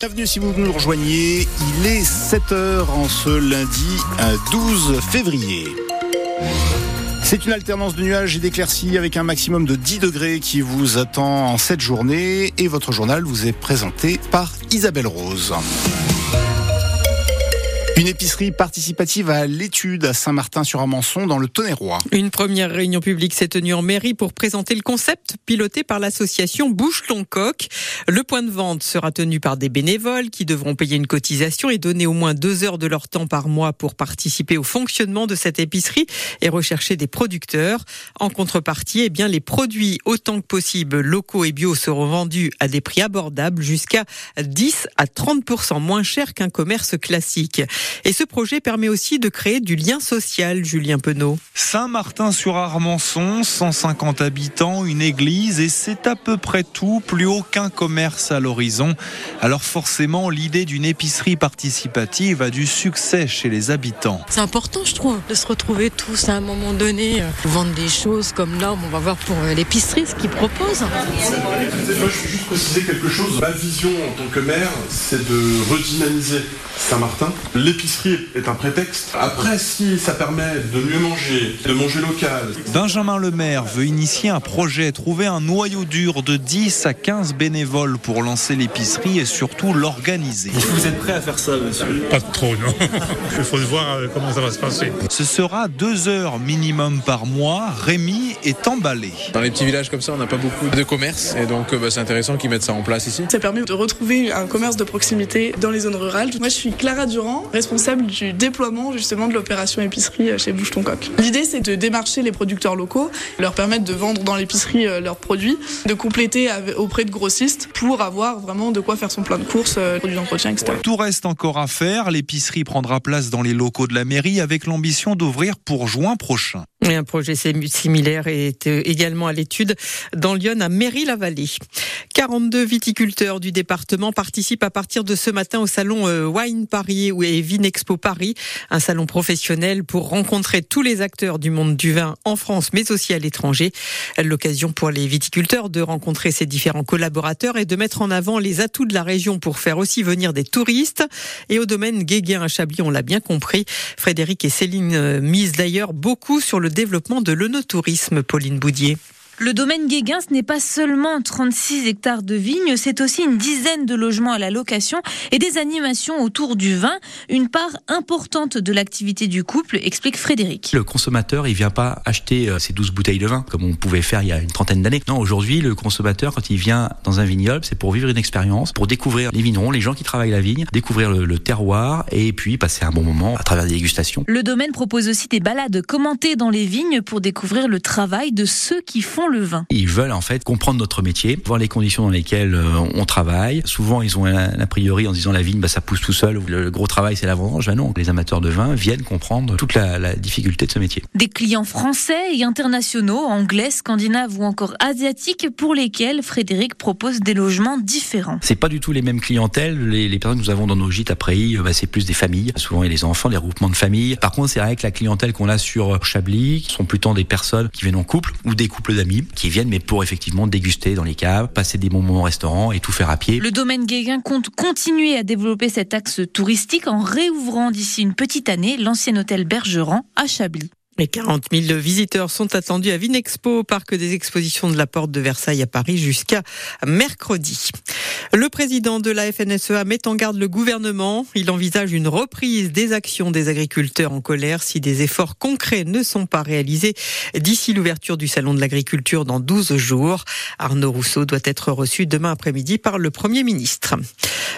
Bienvenue si vous nous rejoignez, il est 7h en ce lundi 12 février. C'est une alternance de nuages et d'éclaircies avec un maximum de 10 degrés qui vous attend en cette journée et votre journal vous est présenté par Isabelle Rose. Une épicerie participative à l'étude à Saint-Martin-sur-Amançon dans le Tonnerrois. Une première réunion publique s'est tenue en mairie pour présenter le concept piloté par l'association Bouche ton coq. Le point de vente sera tenu par des bénévoles qui devront payer une cotisation et donner au moins deux heures de leur temps par mois pour participer au fonctionnement de cette épicerie et rechercher des producteurs. En contrepartie, eh bien, les produits autant que possible locaux et bio seront vendus à des prix abordables jusqu'à 10 à 30% moins cher qu'un commerce classique. Et ce projet permet aussi de créer du lien social, Julien Penaud. Saint-Martin-sur-Armançon, 150 habitants, une église et c'est à peu près tout, plus aucun commerce à l'horizon. Alors forcément, l'idée d'une épicerie participative a du succès chez les habitants. C'est important, je trouve, de se retrouver tous à un moment donné, euh, vendre des choses comme là, on va voir pour euh, l'épicerie ce qu'ils proposent. Moi, je veux juste préciser quelque chose. Ma vision en tant que maire, c'est de redynamiser Saint-Martin. L'épicerie est un prétexte. Après, si ça permet de mieux manger, de manger local. Benjamin Lemaire veut initier un projet, trouver un noyau dur de 10 à 15 bénévoles pour lancer l'épicerie et surtout l'organiser. Vous êtes prêt à faire ça, monsieur? Pas trop, non. Il faut voir euh, comment ça va se passer. Ce sera deux heures minimum par mois. Rémi est emballé. Dans les petits villages comme ça, on n'a pas beaucoup de commerce et donc euh, bah, c'est intéressant qu'ils mettent ça en place ici. Ça permet de retrouver un commerce de proximité dans les zones rurales. Moi, je suis Clara Durand, responsable du déploiement justement de l'opération épicerie chez Bouche ton coq. L'idée, c'est de démarcher les producteurs locaux, leur permettre de vendre dans l'épicerie euh, leurs produits, de compléter auprès de grossistes pour avoir vraiment de quoi faire son plein de courses, euh, produits d'entretien, etc. Tout reste encore à faire. L'épicerie prendra place dans les locaux de la mairie avec l'ambition d'ouvrir pour juin prochain. Et un projet similaire est euh, également à l'étude dans Lyon à Mairie-la-Vallée. 42 viticulteurs du département participent à partir de ce matin au salon Wine Paris et Vinexpo Paris, un salon professionnel pour rencontrer tous les acteurs du monde du vin en France mais aussi à l'étranger. L'occasion pour les viticulteurs de rencontrer ces différents collaborateurs et de mettre en avant les atouts de la région pour faire aussi venir des touristes. Et au domaine Guéguin à Chablis, on l'a bien compris, Frédéric et Céline misent d'ailleurs beaucoup sur le développement de l'onotourisme, Pauline Boudier. Le domaine Guéguin, ce n'est pas seulement 36 hectares de vignes, c'est aussi une dizaine de logements à la location et des animations autour du vin, une part importante de l'activité du couple, explique Frédéric. Le consommateur, il vient pas acheter ses 12 bouteilles de vin comme on pouvait faire il y a une trentaine d'années. Non, aujourd'hui, le consommateur, quand il vient dans un vignoble, c'est pour vivre une expérience, pour découvrir les vignerons, les gens qui travaillent la vigne, découvrir le, le terroir et puis passer un bon moment à travers des dégustations. Le domaine propose aussi des balades commentées dans les vignes pour découvrir le travail de ceux qui font le vin. Ils veulent en fait comprendre notre métier, voir les conditions dans lesquelles on travaille. Souvent, ils ont un a priori en disant la vigne, bah, ça pousse tout seul. Le gros travail, c'est la vendange. Bah non, les amateurs de vin viennent comprendre toute la, la, difficulté de ce métier. Des clients français et internationaux, anglais, scandinaves ou encore asiatiques, pour lesquels Frédéric propose des logements différents. C'est pas du tout les mêmes clientèles. Les, les personnes que nous avons dans nos gîtes à Préy, bah, c'est plus des familles. Souvent, il y a les enfants, des regroupements de familles. Par contre, c'est vrai que la clientèle qu'on a sur Chablis sont plutôt des personnes qui viennent en couple ou des couples d'amis qui viennent, mais pour effectivement déguster dans les caves, passer des bons moments au restaurant et tout faire à pied. Le domaine Guéguin compte continuer à développer cet axe touristique en réouvrant d'ici une petite année l'ancien hôtel Bergeron à Chablis. Les 40 000 visiteurs sont attendus à Vinexpo, parc des expositions de la Porte de Versailles à Paris jusqu'à mercredi. Le président de la FNSEA met en garde le gouvernement. Il envisage une reprise des actions des agriculteurs en colère si des efforts concrets ne sont pas réalisés d'ici l'ouverture du salon de l'agriculture dans 12 jours. Arnaud Rousseau doit être reçu demain après-midi par le Premier ministre.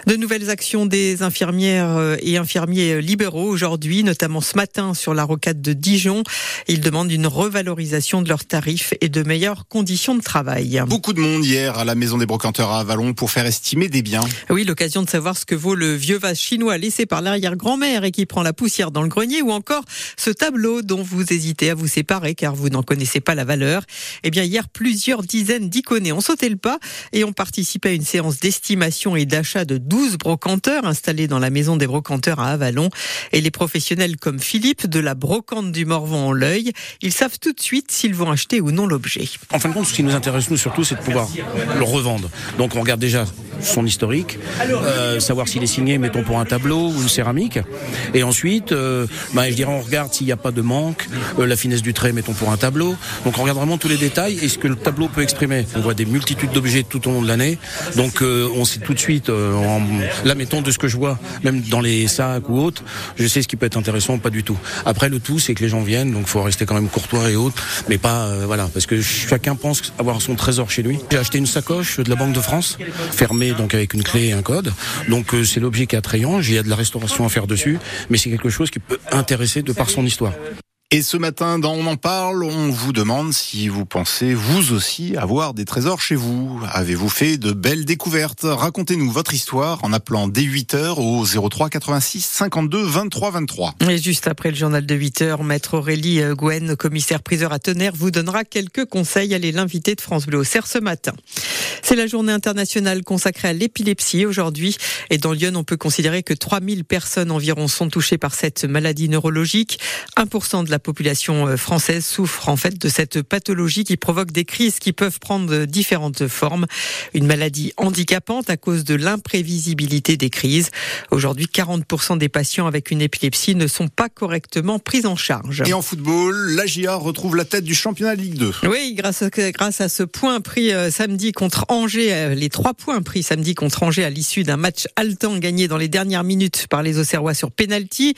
De nouvelles actions des infirmières et infirmiers libéraux aujourd'hui, notamment ce matin sur la rocade de Dijon. Ils demandent une revalorisation de leurs tarifs et de meilleures conditions de travail. Beaucoup de monde hier à la Maison des Brocanteurs à Avalon pour faire estimer des biens. Oui, l'occasion de savoir ce que vaut le vieux vase chinois laissé par l'arrière-grand-mère et qui prend la poussière dans le grenier ou encore ce tableau dont vous hésitez à vous séparer car vous n'en connaissez pas la valeur. Eh bien, hier, plusieurs dizaines d'iconés ont sauté le pas et ont participé à une séance d'estimation et d'achat de 12 brocanteurs installés dans la Maison des Brocanteurs à Avalon. Et les professionnels comme Philippe de la brocante du Morvan l'œil, ils savent tout de suite s'ils vont acheter ou non l'objet. En fin de compte, ce qui nous intéresse nous surtout, c'est de pouvoir le revendre. Donc on regarde déjà son historique, euh, savoir s'il est signé, mettons pour un tableau ou une céramique. Et ensuite, euh, bah, je dirais on regarde s'il n'y a pas de manque, euh, la finesse du trait, mettons pour un tableau. Donc on regarde vraiment tous les détails et ce que le tableau peut exprimer. On voit des multitudes d'objets tout au long de l'année. Donc euh, on sait tout de suite, là mettons de ce que je vois, même dans les sacs ou autres, je sais ce qui peut être intéressant ou pas du tout. Après le tout, c'est que les gens viennent, donc faut rester quand même courtois et autres, mais pas voilà, parce que chacun pense avoir son trésor chez lui. J'ai acheté une sacoche de la Banque de France, fermée donc avec une clé et un code. Donc euh, c'est l'objet qui est attrayant. Il y a de la restauration à faire dessus, mais c'est quelque chose qui peut intéresser de par son histoire. Et ce matin, dans On en parle, on vous demande si vous pensez vous aussi avoir des trésors chez vous. Avez-vous fait de belles découvertes? Racontez-nous votre histoire en appelant dès 8 heures au 03 86 52 23 23. Et juste après le journal de 8 heures, maître Aurélie euh, Gwen, commissaire priseur à Tonnerre, vous donnera quelques conseils. Allez l'inviter de France Bleu au Cerf ce matin. C'est la journée internationale consacrée à l'épilepsie aujourd'hui. Et dans Lyon, on peut considérer que 3000 personnes environ sont touchées par cette maladie neurologique. 1% de la population euh, française souffre en fait de cette pathologie qui provoque des crises qui peuvent prendre différentes formes. Une maladie handicapante à cause de l'imprévisibilité des crises. Aujourd'hui, 40% des patients avec une épilepsie ne sont pas correctement pris en charge. Et en football, la GIA retrouve la tête du championnat de Ligue 2. Oui, grâce à, grâce à ce point pris euh, samedi contre Angers, euh, les trois points pris samedi contre Angers à l'issue d'un match haletant gagné dans les dernières minutes par les Auxerrois sur penalty.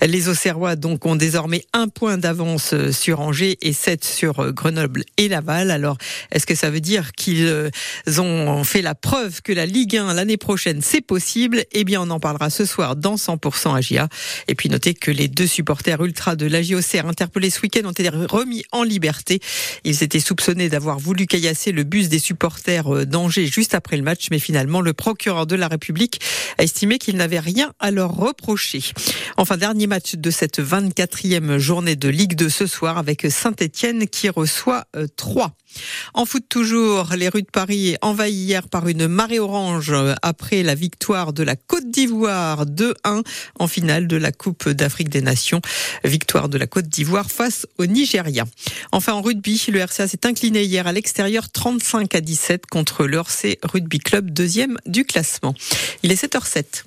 Les Auxerrois donc ont désormais un point d'avance euh, sur Angers et sept sur Grenoble et Laval. Alors, est-ce que ça veut dire qu'ils ont fait la preuve que la Ligue 1 l'année prochaine c'est possible? Eh bien, on en parlera ce soir dans 100% AGIA. Et puis notez que les deux supporters ultra de l'AGOCR interpellés ce week-end ont été remis en liberté. Ils étaient soupçonnés d'avoir voulu caillasser le bus des supporters d'Angers juste après le match, mais finalement le procureur de la République a estimé qu'il n'avait rien à leur reprocher. Enfin, dernier match de cette 24e journée de Ligue 2 ce soir avec Saint-Etienne qui reçoit 3. En foot toujours, les rues de Paris envahies hier par une marée orange après la victoire de la Côte d'Ivoire 2-1 en finale de la Coupe d'Afrique des Nations. Victoire de la Côte d'Ivoire face au Nigeria. Enfin en rugby, le RCA s'est incliné hier à l'extérieur 35 à 17 contre RC Rugby Club, deuxième du classement. Il est 7h07.